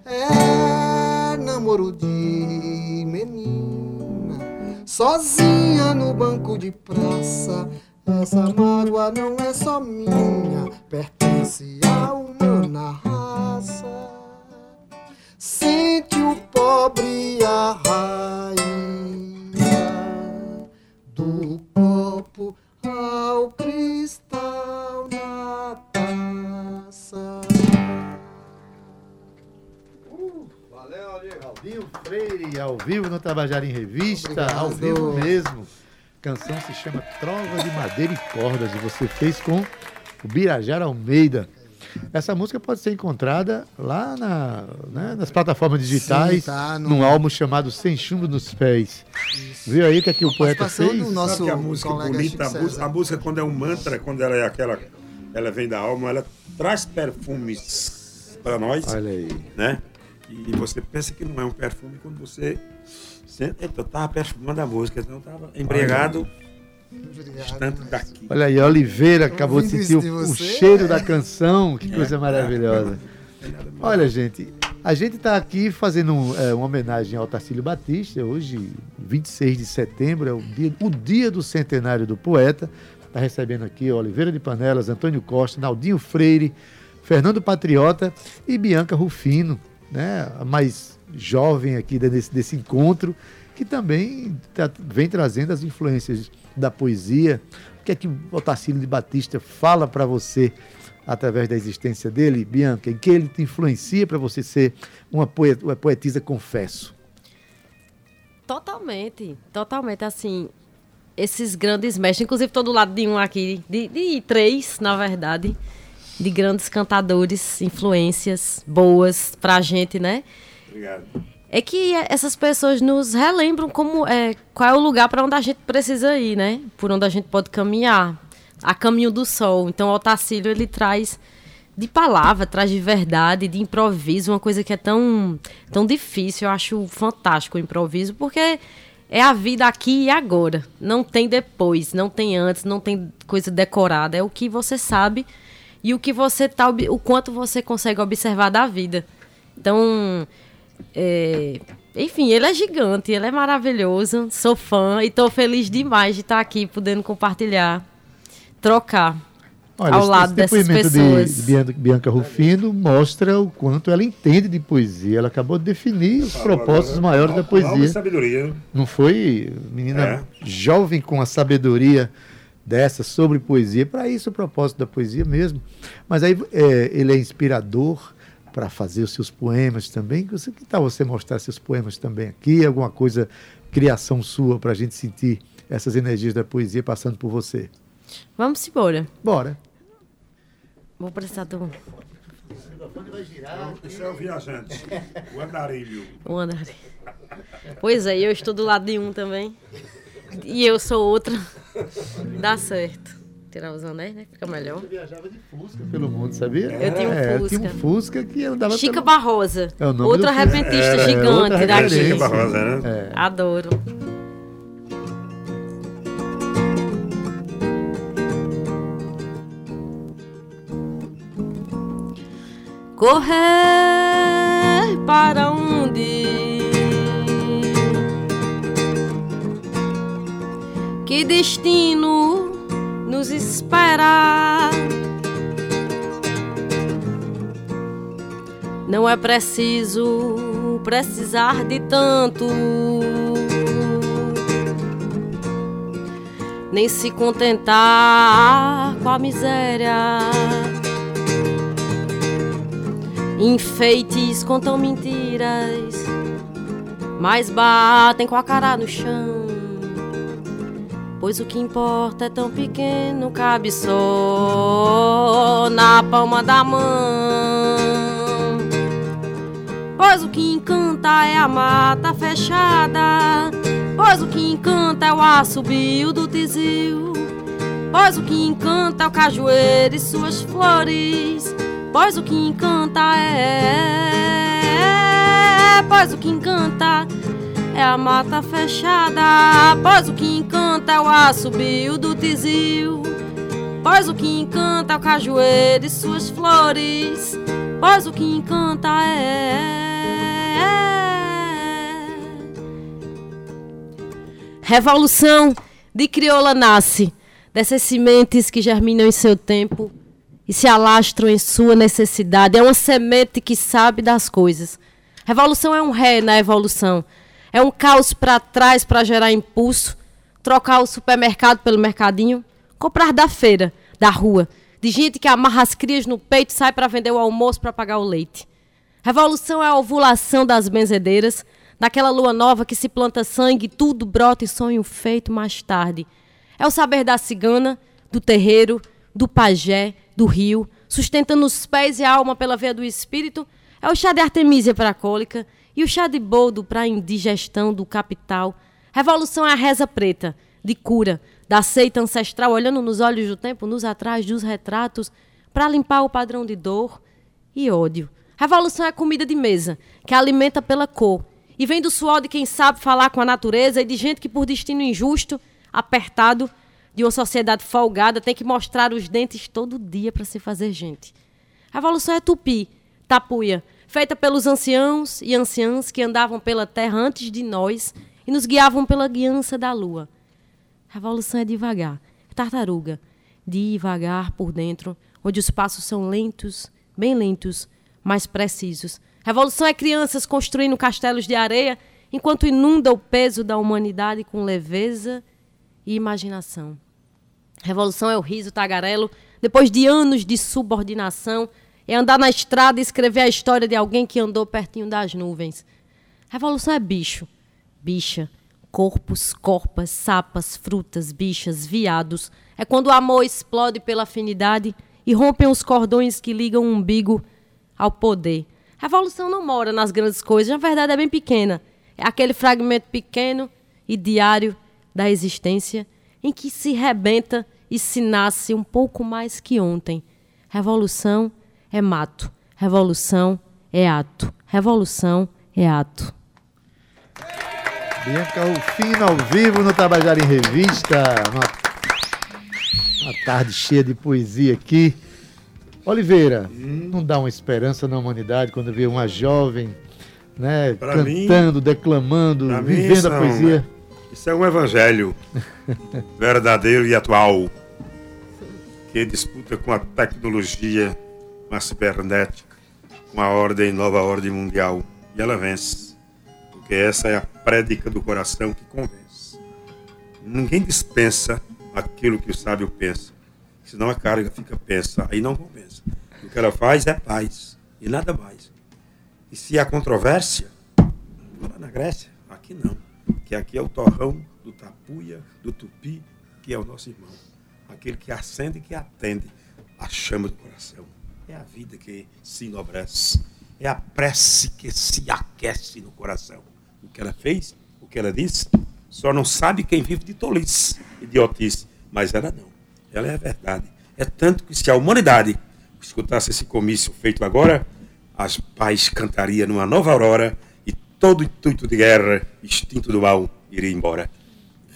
G: É namoro de menina, sozinha no banco de praça. Essa mágoa não é só minha, pertence à humana raça. Sente o pobre a rainha do copo ao cristal na taça.
D: Valeu, Amigo.
B: Aldinho Freire, ao vivo no Tabajara em Revista,
G: Obrigado.
B: ao vivo mesmo. Canção se chama Trova de Madeira e Cordas e você fez com o Birajara Almeida. Essa música pode ser encontrada lá na- né, nas plataformas digitais,
G: Sim, tá, no-
B: num álbum chamado Sem Chumbo nos Pés. Viu aí o que, é que o poeta fez?
G: do nosso
E: Sabe que a música é bonita, a, música, a música quando é um mantra, quando ela é aquela, ela vem da alma, ela traz perfumes para nós,
B: Olha aí.
E: né? E você pensa que não é um perfume quando você eu tava perfumando a música, então eu tava embriagado distante daqui.
B: Olha aí, Oliveira acabou de sentir o,
G: de
B: o cheiro
G: é.
B: da canção. Que coisa maravilhosa. Olha, gente, a gente está aqui fazendo um, é, uma homenagem ao Tarcílio Batista. Hoje, 26 de setembro, é o dia, o dia do centenário do poeta. Está recebendo aqui Oliveira de Panelas, Antônio Costa, Naldinho Freire, Fernando Patriota e Bianca Rufino, né? Mais jovem aqui desse, desse encontro, que também tá, vem trazendo as influências da poesia. O que é que o Otacílio de Batista fala para você através da existência dele, Bianca? Em que ele te influencia para você ser uma, poet, uma poetisa confesso?
C: Totalmente, totalmente. Assim, esses grandes mestres, inclusive estou do lado de um aqui, de, de três, na verdade, de grandes cantadores, influências boas pra gente, né?
E: Obrigado.
C: É que essas pessoas nos relembram como é, qual é o lugar para onde a gente precisa ir, né? Por onde a gente pode caminhar, a caminho do sol. Então, o Otacílio, ele traz de palavra, traz de verdade, de improviso, uma coisa que é tão, tão difícil. Eu acho fantástico o improviso, porque é a vida aqui e agora. Não tem depois, não tem antes, não tem coisa decorada. É o que você sabe e o que você tá, o quanto você consegue observar da vida. Então, é, enfim, ele é gigante, ele é maravilhoso. Sou fã e estou feliz demais de estar aqui podendo compartilhar, trocar.
B: Olha,
C: ao
B: esse,
C: lado
B: esse
C: dessas
B: depoimento
C: pessoas.
B: de Bianca, Bianca Rufino mostra o quanto ela entende de poesia. Ela acabou de definir os propósitos maiores da
E: Alma
B: poesia.
E: sabedoria.
B: Não foi menina
E: É.
B: jovem com a sabedoria dessa sobre poesia. Para isso o propósito da poesia mesmo. Mas aí é, ele é inspirador para fazer os seus poemas também. Que tal você mostrar seus poemas também aqui? Alguma coisa, criação sua, para a gente sentir essas energias da poesia passando por você?
C: Vamos embora.
B: Bora.
C: Vou precisar do
E: Esse é o viajante, o andarilho.
C: o andarilho. Pois é, eu estou do lado de um também. E eu sou outra. Dá certo. Tirar os anéis, né? Fica melhor.
B: viajava de Fusca pelo mundo, sabia?
C: Eu tinha um
B: É, eu
C: Fusca.
B: tinha um Fusca que andava
C: Chica
B: pelo...
C: Barrosa.
B: É o nome
C: outra repentista
B: É,
C: gigante
B: outra
C: daqui.
E: Chica Barrosa, né?
B: É.
C: Adoro. Correr para onde? Que destino nos espera? Não é preciso precisar de tanto, nem se contentar com a miséria. Enfeites contam mentiras, mas batem com a cara no chão. Pois o que importa é tão pequeno, cabe só na palma da mão. Pois o que encanta é a mata fechada. Pois o que encanta é o assobio do tizil. Pois o que encanta é o cajueiro e suas flores. Pois o que encanta é. Pois o que encanta é a mata fechada. Pois o que encanta é o assobio do tizil. Pois o que encanta é o cajueiro e suas flores. Pois o que encanta é. Revolução de crioula nasce dessas sementes que germinam em seu tempo e se alastram em sua necessidade. É uma semente que sabe das coisas. Revolução é um ré na evolução. É um caos para trás para gerar impulso. Trocar o supermercado pelo mercadinho. Comprar da feira, da rua. De gente que amarra as crias no peito e sai para vender o almoço para pagar o leite. Revolução é a ovulação das benzedeiras. Daquela lua nova que se planta sangue, tudo brota e sonho feito mais tarde. É o saber da cigana, do terreiro, do pajé, do rio, sustentando os pés e a alma pela veia do espírito. É o chá de artemisia para a cólica e o chá de boldo para a indigestão do capital. Revolução é a reza preta, de cura, da seita ancestral, olhando nos olhos do tempo, nos atrás dos retratos, para limpar o padrão de dor e ódio. Revolução é comida de mesa, que alimenta pela cor, e vem do suor de quem sabe falar com a natureza e de gente que, por destino injusto, apertado, de uma sociedade folgada, tem que mostrar os dentes todo dia para se fazer gente. Revolução é tupi, tapuia, feita pelos anciãos e anciãs que andavam pela terra antes de nós e nos guiavam pela guiança da lua. Revolução é devagar, é tartaruga, devagar por dentro, onde os passos são lentos, bem lentos, mais precisos. Revolução é crianças construindo castelos de areia enquanto inunda o peso da humanidade com leveza e imaginação. Revolução é o riso tagarelo depois de anos de subordinação, é andar na estrada e escrever a história de alguém que andou pertinho das nuvens. Revolução é bicho, bicha, corpos, corpas, sapas, frutas, bichas, viados. É quando o amor explode pela afinidade e rompem os cordões que ligam o umbigo ao poder. Revolução não mora nas grandes coisas, na verdade é bem pequena. É aquele fragmento pequeno e diário da existência em que se rebenta e se nasce um pouco mais que ontem. Revolução é mato, revolução é ato, revolução é ato.
B: Bianca Rufino ao vivo no Tabajara em Revista. Uma, uma tarde cheia de poesia aqui. Oliveira, hum. não dá uma esperança na humanidade quando vê uma jovem né, cantando, mim, declamando, vivendo a poesia?
E: Isso é um evangelho verdadeiro e atual que disputa com a tecnologia, com a cibernética, com a ordem, nova ordem mundial. E ela vence. Porque essa é a prédica do coração que convence. Ninguém dispensa aquilo que o sábio pensa. Senão a carga fica pensa, aí não convence. O que ela faz é paz e nada mais. E se há controvérsia, lá na Grécia, aqui não. Que aqui é o torrão do tapuia, do tupi, que é o nosso irmão aquele que acende e que atende a chama do coração. É a vida que se enobrece. É a prece que se aquece no coração. O que ela fez, o que ela disse, só não sabe quem vive de tolice, idiotice. Mas ela não. Ela é a verdade. É tanto que se a humanidade escutasse esse comício feito agora, as paz cantaria numa nova aurora e todo intuito de guerra, instinto do mal, iria embora.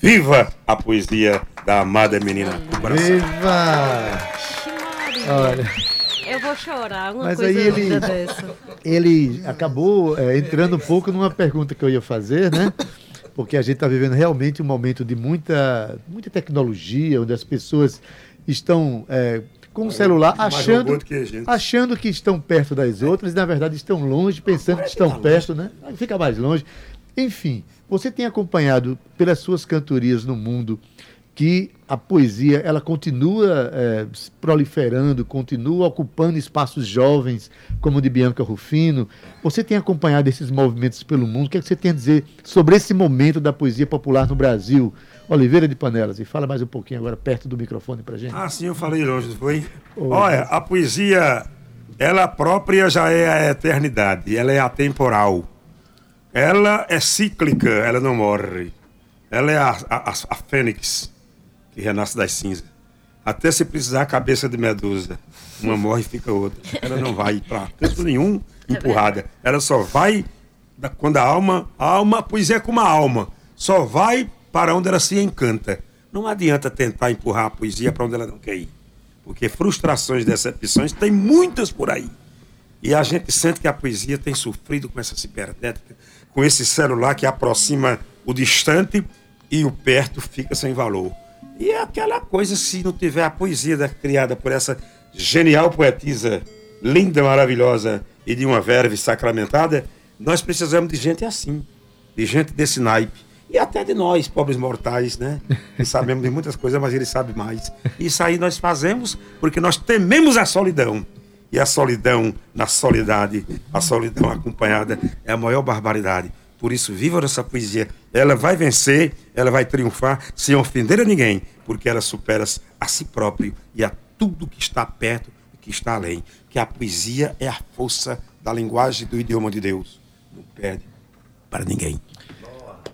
E: Viva a poesia da amada menina do coração.
B: Viva!
C: Olha. Eu vou chorar, uma
B: Mas
C: coisa
B: aí ele,
C: dessa.
B: ele acabou é, entrando um pouco numa pergunta que eu ia fazer, né? Porque a gente está vivendo realmente um momento de muita, muita tecnologia, onde as pessoas estão é, com o celular achando, que achando que estão perto das outras e, na verdade, estão longe, pensando que estão perto, né? Fica mais longe. Enfim, você tem acompanhado pelas suas cantorias no mundo que a poesia ela continua é, proliferando, continua ocupando espaços jovens, como o de Bianca Rufino. Você tem acompanhado esses movimentos pelo mundo? O que, é que você tem a dizer sobre esse momento da poesia popular no Brasil? Oliveira de Panelas, e fala mais um pouquinho agora perto do microfone para gente.
E: Ah, sim, eu falei longe, foi? Olha, a poesia, ela própria já é a eternidade, ela é atemporal. Ela é cíclica, ela não morre. Ela é a, a, a fênix que renasce das cinzas. Até se precisar a cabeça de medusa. Uma morre e fica outra. Ela não vai para canto nenhum é empurrada. Ela só vai quando a alma. A alma, poesia é como a alma. Só vai para onde ela se encanta. Não adianta tentar empurrar a poesia para onde ela não quer ir. Porque frustrações, decepções, tem muitas por aí. E a gente sente que a poesia tem sofrido com essa cibernética, com esse celular que aproxima o distante e o perto fica sem valor. E é aquela coisa, se não tiver a poesia da, criada por essa genial poetisa, linda, maravilhosa e de uma verve sacramentada, nós precisamos de gente assim, de gente desse naipe. E até de nós, pobres mortais, né? Que sabemos de muitas coisas, mas ele sabe mais. Isso aí nós fazemos porque nós tememos a solidão. E a solidão na solidade, a solidão acompanhada é a maior barbaridade. Por isso, viva essa poesia. Ela vai vencer, ela vai triunfar sem ofender a ninguém, porque ela supera a si próprio e a tudo que está perto e que está além. Que a poesia é a força da linguagem do idioma de Deus. Não perde para ninguém.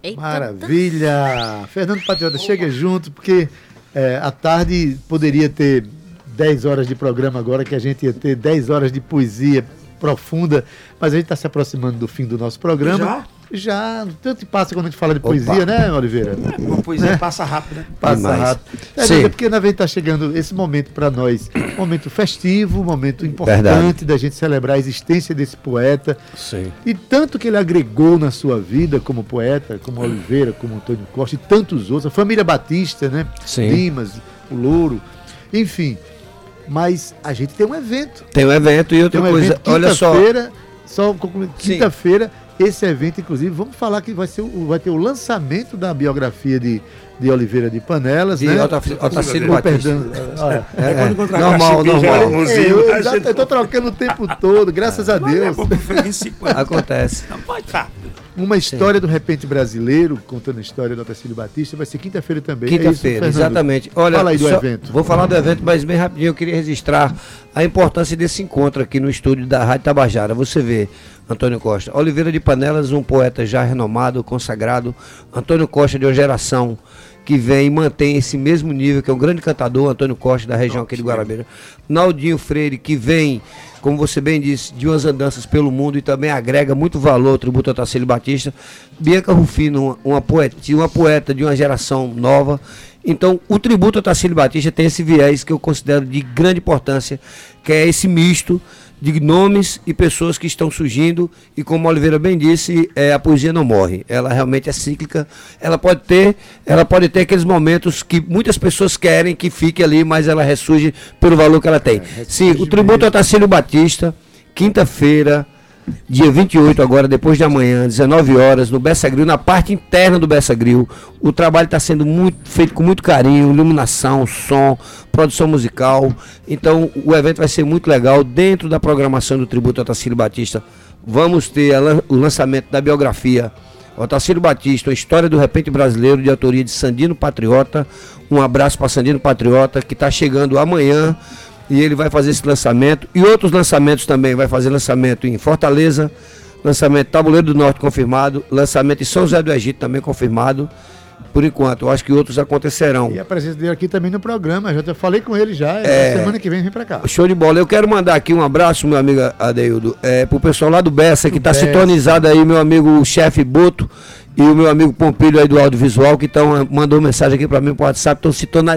B: Eita. Maravilha! Fernando Patriota, chega junto, porque é, à tarde poderia ter 10 horas de programa agora, que a gente ia ter 10 horas de poesia profunda, mas a gente está se aproximando do fim do nosso programa.
E: Já?
B: Já, tanto passa quando a gente fala de poesia, Opa. né, Oliveira?
E: É, uma poesia né? passa rápido, né?
B: Passa Demais. rápido. É, Sim. é porque na verdade está chegando esse momento para nós, momento festivo, momento importante verdade. da gente celebrar a existência desse poeta.
D: Sim.
B: E tanto que ele agregou na sua vida como poeta, como Oliveira, como Antônio Costa e tantos outros, a família Batista, né?
D: Sim.
B: Limas, o Louro, enfim. Mas a gente tem um evento.
D: Tem um evento e outra
B: Tem um
D: coisa,
B: evento
D: olha só.
B: quinta-feira, só quinta-feira, esse evento, inclusive, vamos falar que vai, ser, o- vai ter o lançamento da biografia de, de Oliveira de Panelas,
D: De
B: né?
D: Otacílio- Batista.
B: perdão, olha,
D: É,
E: quando
D: é,
E: encontrar
D: normal, normal.
B: É,
E: museu,
B: eu, já-
E: gente-
B: eu tô trocando o tempo todo, graças a Deus.
D: Acontece.
B: Uma história do repente brasileiro, contando a história do Otacílio Batista, vai ser quinta-feira também. É
D: Quinta-feira,
B: Fernando?
D: exatamente. Olha,
B: Fala aí do
D: só-
B: evento.
D: Vou falar do evento, mas bem rapidinho eu queria registrar a importância desse encontro aqui no estúdio da Rádio Tabajara. Você vê, Antônio Costa. Oliveira de Panelas, um poeta já renomado, consagrado. Antônio Costa de uma geração que vem e mantém esse mesmo nível, que é um grande cantador, Antônio Costa, da região aqui de Guarabeira. Naldinho Freire, que vem, como você bem disse, de umas andanças pelo mundo e também agrega muito valor ao tributo a Tacílio Batista. Bianca Rufino, uma, poetia, uma poeta de uma geração nova. Então, o tributo a Tacílio Batista tem esse viés que eu considero de grande importância, que é esse misto de nomes e pessoas que estão surgindo e como Oliveira bem disse, é, a poesia não morre, ela realmente é cíclica, ela pode ter, ela pode ter aqueles momentos que muitas pessoas querem que fique ali, mas ela ressurge pelo valor que ela tem. Sim, o tributo a Tacílio Batista, quinta-feira, dia 28 agora, depois de amanhã, 19 horas, no Bessa Grill, na parte interna do Bessa Grill. O trabalho está sendo muito, feito com muito carinho, iluminação, som, produção musical. Então, o evento vai ser muito legal. Dentro da programação do Tributo a Tacílio Batista, vamos ter o lançamento da biografia Otacílio Batista, a história do repente brasileiro, de autoria de Sandino Patriota. Um abraço para Sandino Patriota, que está chegando amanhã e ele vai fazer esse lançamento. E outros lançamentos também, vai fazer lançamento em Fortaleza, lançamento em Tabuleiro do Norte confirmado, lançamento em São José do Egito também confirmado. Por enquanto, eu acho que outros acontecerão.
B: E a presença dele aqui também no programa, já falei com ele já,
D: É.
B: semana que vem vem pra cá.
D: Show de bola. Eu quero mandar aqui um abraço, meu amigo Adeildo, é, pro pessoal lá do Bessa, que está
B: Bessa.
D: sintonizado aí, meu amigo chefe Boto e o meu amigo Pompilho aí do audiovisual, que estão mandou mensagem aqui para mim pro WhatsApp, estão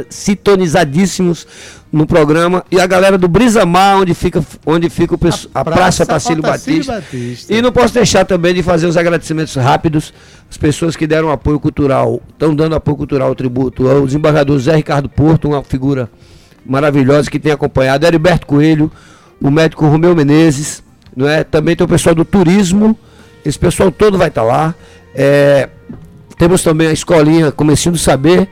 D: sintonizadíssimos no programa. E a galera do Brisamar, onde fica, onde fica o pesso- a, Praça Tacílio
B: Otacílio
D: Batista.
B: Batista.
D: E não posso deixar também de fazer os agradecimentos rápidos às pessoas que deram apoio cultural, estão dando apoio cultural ao tributo, ao desembargador Zé Ricardo Porto, uma figura maravilhosa que tem acompanhado, Heriberto Coelho, o médico Romeu Menezes, não é? Também tem o pessoal do turismo, esse pessoal todo vai estar lá. É, temos também a escolinha Comecinho do Saber,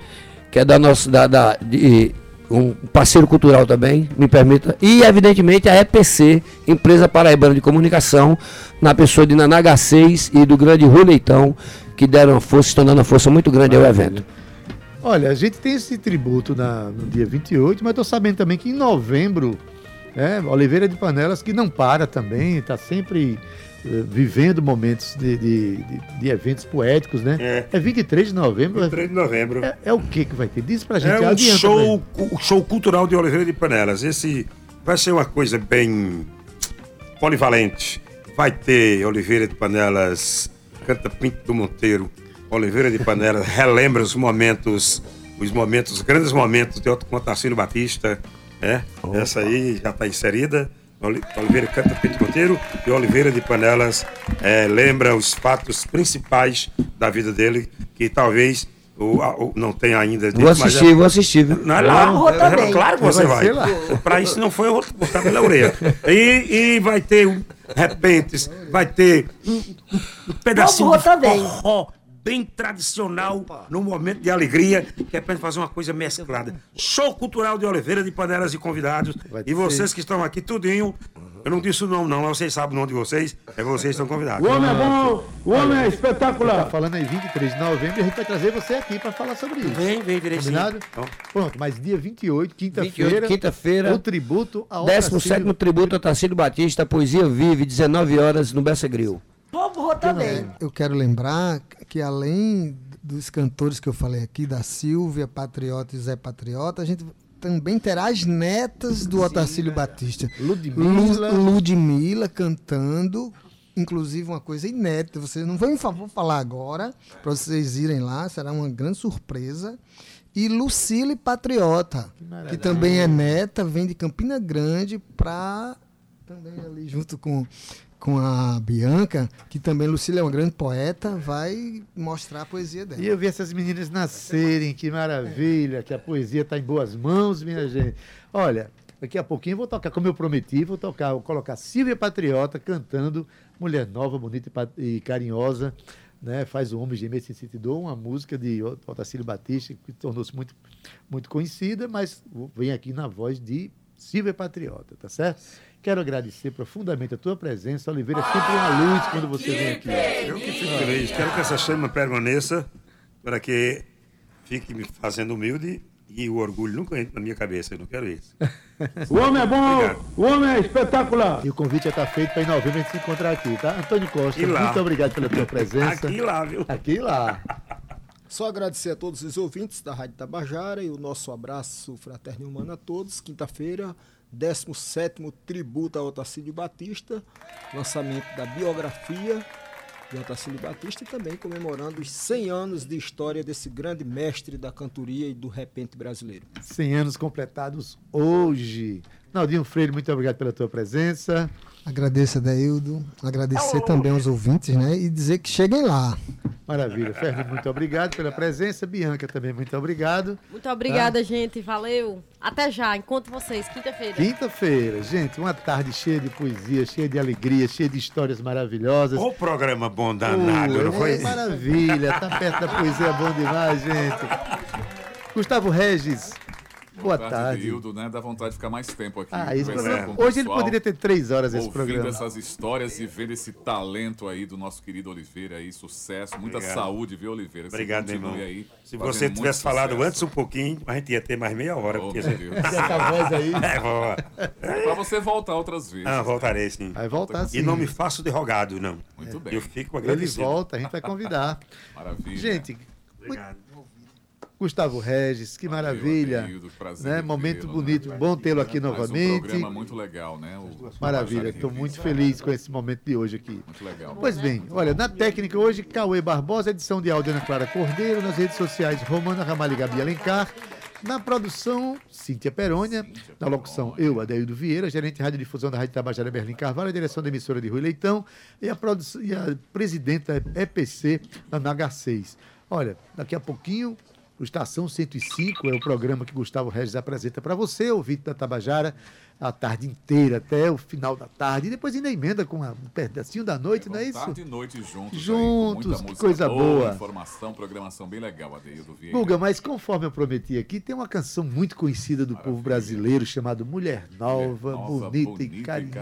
D: que é da nossa, da, da- de, um parceiro cultural também, me permita. E, evidentemente, a EPC, Empresa Paraibana de Comunicação, na pessoa de Naná H6 e do grande Rui Leitão, que deram uma força, estão dando uma força muito grande ao evento.
B: Olha, a gente tem esse tributo na- no dia 28, mas estou sabendo também que em novembro, né, Oliveira de Panelas, que não para também, está sempre vivendo momentos de, de- de- de eventos poéticos, né?
E: É.
B: 23 de novembro.
E: 23 de novembro.
B: É, é o que que vai ter? Diz pra gente.
E: É um
B: adianta
E: show, o show cultural de Oliveira de Panelas. Esse vai ser uma coisa bem polivalente. Vai ter Oliveira de Panelas, canta Pinto do Monteiro. Oliveira de Panelas relembra os momentos, os momentos, os grandes momentos de Otto com Tarcílio Batista. É, essa aí já está inserida. Oli- Oliveira canta Pinto Monteiro e Oliveira de Panelas é, lembra os fatos principais da vida dele, que talvez o, não tenha ainda. dito,
D: Vou
E: mas é-
D: assistir, vou assistir.
E: não é lá,
D: Não,
E: é- é claro que você
B: Vai.
E: Para isso não foi eu vou botar pela orelha. E, e vai ter um repentes, vai ter um, um- um pedacinho de
L: também.
E: Bem tradicional, num momento de alegria, que é para fazer uma coisa mesclada. Show cultural de Oliveira de Panelas e convidados. E vocês que estão aqui, tudinho. Eu não disse o nome, não, mas vocês sabem o nome de vocês. É vocês que estão convidados.
K: O homem é bom, o homem é
B: Tá
K: espetacular.
B: falando aí 23 de novembro a gente vai trazer você aqui para falar sobre isso.
E: Vem, vem direitinho.
B: Combinado?
E: Então.
B: Pronto, mas dia 28,
D: 28,
B: quinta-feira.
D: quinta-feira.
B: O tributo ao
D: 17 tributo a Tarcílio Batista, Poesia Vive, 19 horas no Bessa Grill.
L: Vovô também.
G: Eu quero lembrar que além dos cantores que eu falei aqui, da Silvia, Patriota e Zé Patriota, a gente também terá as netas do Otacílio Batista.
B: Ludmilla.
G: Lu- Ludmilla cantando, inclusive uma coisa inédita. Vocês não vão, vou falar agora, para vocês irem lá, será uma grande surpresa. E Lucille Patriota, que também é neta, vem de Campina Grande para também ali junto com, com a Bianca, que também Lucília é uma grande poeta, vai mostrar a poesia dela.
B: E eu vi essas meninas nascerem, que maravilha, que a poesia está em boas mãos, minha gente. Olha, Daqui a pouquinho vou tocar, como eu prometi, vou tocar, vou colocar Silvia Patriota cantando Mulher Nova, Bonita e Carinhosa, né? Faz o Homem Gemer Sem Sentir uma música de Otacílio Batista, que tornou-se muito, muito conhecida, mas vem aqui na voz de Silvia Patriota, tá certo? Quero agradecer profundamente a tua presença, Oliveira, é sempre uma luz quando você vem aqui.
E: Eu que fico feliz. Quero que essa chama permaneça para que fique me fazendo humilde e o orgulho nunca entre na minha cabeça. Eu não quero isso.
K: O homem é bom,
E: Obrigado.
K: o homem é espetacular.
B: E o convite já está feito para em novembro a gente se encontrar aqui, tá? Antônio Costa,
E: lá.
B: muito obrigado pela tua presença.
E: Aqui e lá, viu?
B: Aqui e lá.
F: Só agradecer a todos os ouvintes da Rádio Tabajara e o nosso abraço fraterno e humano a todos. Quinta-feira, 17º Tributo a Otacílio Batista, lançamento da biografia de Otacílio Batista e também comemorando os 100 anos de história desse grande mestre da cantoria e do repente brasileiro.
B: 100 anos completados hoje. Naldinho Freire, muito obrigado pela tua presença.
G: Agradeço, Adeildo. Agradecer também aos ouvintes, né? E dizer que cheguem lá.
B: Maravilha. Fernando, muito obrigado pela presença. Bianca também, muito obrigado.
C: Muito obrigada, gente. Valeu. Até já. Encontro vocês quinta-feira.
B: Quinta-feira, gente, uma tarde cheia de poesia, cheia de alegria, cheia de histórias maravilhosas.
E: O programa bom danado, não foi?
B: é maravilha, tá perto da poesia é bom demais, gente. Gustavo Regis, boa tarde.
A: Hildo, né? Dá vontade de ficar mais tempo aqui.
B: Ah,
A: conversando
B: programa- hoje ele poderia ter três horas esse
A: ouvindo
B: programa.
A: essas histórias e vendo esse talento aí do nosso querido Oliveira aí, sucesso, muita
E: Obrigado.
A: saúde, viu, Oliveira? Você
E: Obrigado, irmão.
A: Aí,
E: Se você tivesse falado
A: sucesso.
E: antes um pouquinho, a gente ia ter mais meia hora.
A: Oh,
E: porque.
A: Deus.
B: Essa voz aí.
E: É, boa.
A: Pra você voltar outras vezes.
E: Ah, voltarei sim.
B: Vai voltar sim.
E: E não me faço de rogado, não.
A: Muito bem.
E: Eu fico
B: Ele
E: agradecido.
B: volta, a gente vai convidar.
A: Maravilha.
B: Gente,
E: Obrigado.
B: Gustavo Regis, que
A: Valeu,
B: maravilha.
A: Adeildo, prazer
B: Né? Momento
A: vê-lo,
B: bonito,
A: né?
B: bom tê-lo aqui
A: Mais um
B: novamente.
A: programa muito legal, né? O
B: Maravilha, estou muito feliz com esse momento de hoje aqui.
A: Muito legal.
B: Pois bem, olha, na técnica hoje, Cauê Barbosa, edição de áudio Ana Clara Cordeiro, nas redes sociais Romana Ramalho e Gabi Alencar, na produção Cíntia Perônia, na locução eu, Adeildo Vieira, gerente de radiodifusão da Rádio Tabajara Berlim Carvalho, a direção da emissora de Rui Leitão e a, e a presidenta EPC da NH6. Olha, daqui a pouquinho o Estação 105 é o programa que Gustavo Regis apresenta para você, ouvinte da Tabajara, a tarde inteira, até o final da tarde. E depois ainda emenda com um pedacinho da noite, não é isso?
A: Tarde e noite juntos. aí,
B: Juntos,
A: com muita
B: que
A: música
B: coisa boa.
A: Informação, programação bem legal, Adeildo Vieira.
B: Guga, mas conforme eu prometi aqui, tem uma canção muito conhecida do povo brasileiro chamada Mulher Nova,
A: Nova,
B: bonita,
A: bonita
B: e
A: e
B: carinhosa,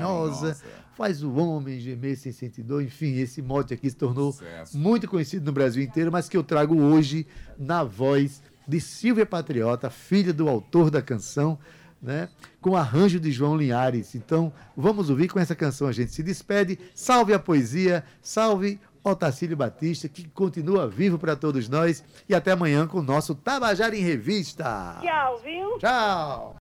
A: carinhosa.
B: faz o homem gemer sem sentir dor. Enfim, esse mote aqui se tornou
A: Sucesso.
B: muito conhecido no Brasil inteiro, mas que eu trago hoje na voz de Silvia Patriota, filha do autor da canção, né? Com arranjo de João Linhares. Então, vamos ouvir com essa canção a gente se despede. Salve a poesia, salve Otacílio Batista, que continua vivo para todos nós. E até amanhã com o nosso Tabajara em Revista.
L: Tchau, viu?
B: Tchau!